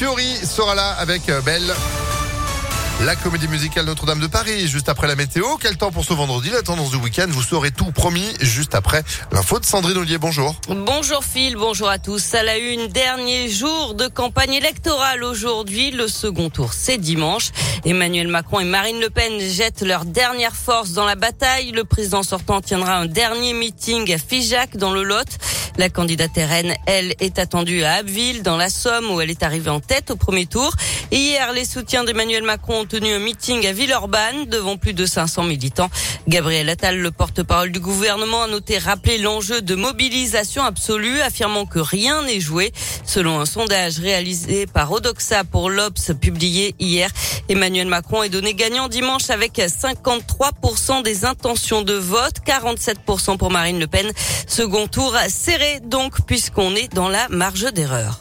Fiori sera là avec euh, Belle. La comédie musicale Notre-Dame de Paris, juste après la météo. Quel temps pour ce vendredi? La tendance du week-end, vous saurez tout promis juste après l'info de Sandrine Ollier. Bonjour. Bonjour Phil, bonjour à tous. À la une, dernier jour de campagne électorale aujourd'hui. Le second tour, c'est dimanche. Emmanuel Macron et Marine Le Pen jettent leur dernière force dans la bataille. Le président sortant tiendra un dernier meeting à Figeac dans le Lot. La candidate RN, elle, est attendue à Abbeville, dans la Somme, où elle est arrivée en tête au premier tour. hier, les soutiens d'Emmanuel Macron ont tenu un meeting à Villeurbanne devant plus de 500 militants. Gabriel Attal, le porte-parole du gouvernement, a noté rappeler l'enjeu de mobilisation absolue, affirmant que rien n'est joué. Selon un sondage réalisé par Odoxa pour l'Obs publié hier, Emmanuel Macron est donné gagnant dimanche avec 53% des intentions de vote, 47% pour Marine Le Pen. Second tour serré donc puisqu'on est dans la marge d'erreur.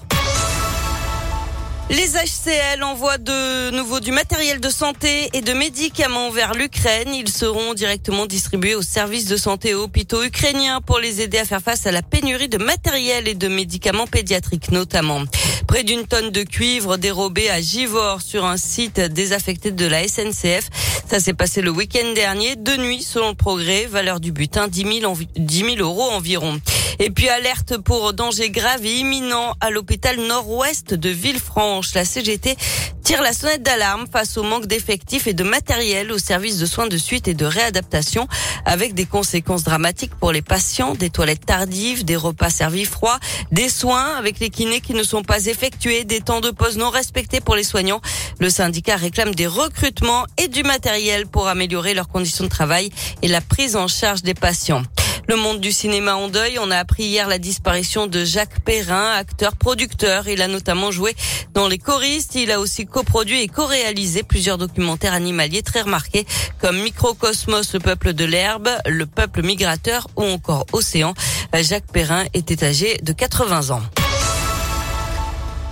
Les HCL envoient de nouveau du matériel de santé et de médicaments vers l'Ukraine. Ils seront directement distribués aux services de santé et hôpitaux ukrainiens pour les aider à faire face à la pénurie de matériel et de médicaments pédiatriques notamment. Près d'une tonne de cuivre dérobée à Givor sur un site désaffecté de la SNCF. Ça s'est passé le week-end dernier, de nuit selon le progrès, valeur du butin 10 000, 10 000 euros environ. Et puis alerte pour danger grave et imminent à l'hôpital nord-ouest de Villefranche. La CGT tire la sonnette d'alarme face au manque d'effectifs et de matériel au service de soins de suite et de réadaptation avec des conséquences dramatiques pour les patients, des toilettes tardives, des repas servis froids, des soins avec les kinés qui ne sont pas effectués, des temps de pause non respectés pour les soignants. Le syndicat réclame des recrutements et du matériel pour améliorer leurs conditions de travail et la prise en charge des patients. Le monde du cinéma en deuil. On a appris hier la disparition de Jacques Perrin, acteur producteur. Il a notamment joué dans Les choristes. Il a aussi coproduit et co-réalisé plusieurs documentaires animaliers très remarqués comme Microcosmos, le peuple de l'herbe, le peuple migrateur ou encore Océan. Jacques Perrin était âgé de 80 ans.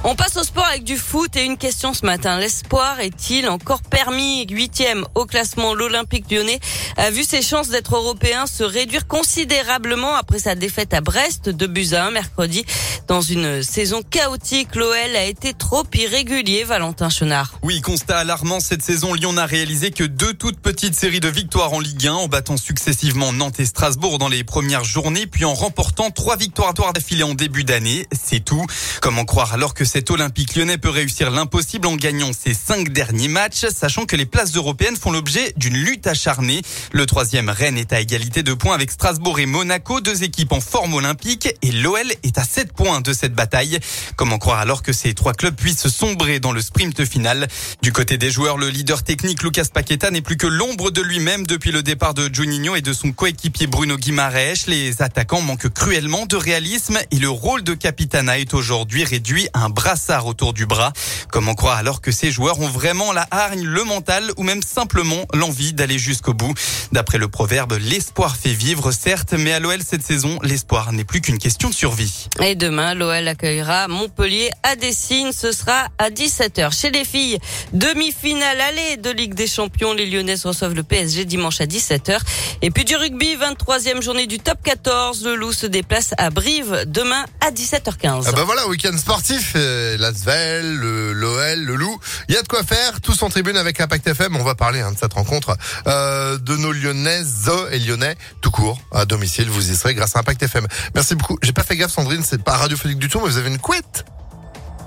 On passe au sport avec du foot et une question ce matin. L'espoir est-il encore permis? Huitième au classement, l'Olympique lyonnais a vu ses chances d'être européen se réduire considérablement après sa défaite à Brest de 1 mercredi. Dans une saison chaotique, l'OL a été trop irrégulier, Valentin Chenard. Oui, constat alarmant cette saison, Lyon n'a réalisé que deux toutes petites séries de victoires en Ligue 1 en battant successivement Nantes et Strasbourg dans les premières journées, puis en remportant trois victoires d'affilée en début d'année. C'est tout. Comment croire alors que cet Olympique lyonnais peut réussir l'impossible en gagnant ses cinq derniers matchs, sachant que les places européennes font l'objet d'une lutte acharnée. Le troisième, Rennes, est à égalité de points avec Strasbourg et Monaco, deux équipes en forme olympique, et l'OL est à 7 points de cette bataille. Comment croire alors que ces trois clubs puissent sombrer dans le sprint final? Du côté des joueurs, le leader technique Lucas Paqueta n'est plus que l'ombre de lui-même depuis le départ de Juninho et de son coéquipier Bruno Guimaraes. Les attaquants manquent cruellement de réalisme et le rôle de capitana est aujourd'hui réduit à un brassard autour du bras. Comment croire alors que ces joueurs ont vraiment la hargne, le mental ou même simplement l'envie d'aller jusqu'au bout D'après le proverbe, l'espoir fait vivre, certes, mais à l'OL cette saison, l'espoir n'est plus qu'une question de survie. Et demain, l'OL accueillera Montpellier à Dessine. Ce sera à 17h. Chez les filles, demi-finale allée de Ligue des Champions. Les Lyonnaises reçoivent le PSG dimanche à 17h. Et puis du rugby, 23e journée du top 14. Le Loup se déplace à Brive demain à 17h15. Ah bah voilà, week-end sportif. Euh, L'Asvel, l'OL, le, Loup. Il y a de quoi faire. Tous en tribune avec Impact FM. On va parler hein, de cette rencontre euh, de nos lyonnaises et lyonnais tout court à domicile. Vous y serez grâce à Impact FM. Merci beaucoup. J'ai pas fait gaffe, Sandrine. C'est pas radiophonique du tout, mais vous avez une couette.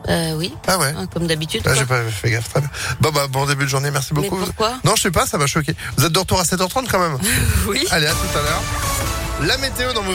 Euh, oui. Ah ouais. Hein, comme d'habitude. Ah, j'ai pas fait gaffe. Très bien. Bon, bah, bon début de journée. Merci beaucoup. Mais pourquoi Non, je sais pas. Ça m'a choqué. Vous êtes de retour à 7h30 quand même. oui. Allez, à tout à l'heure. La météo dans vos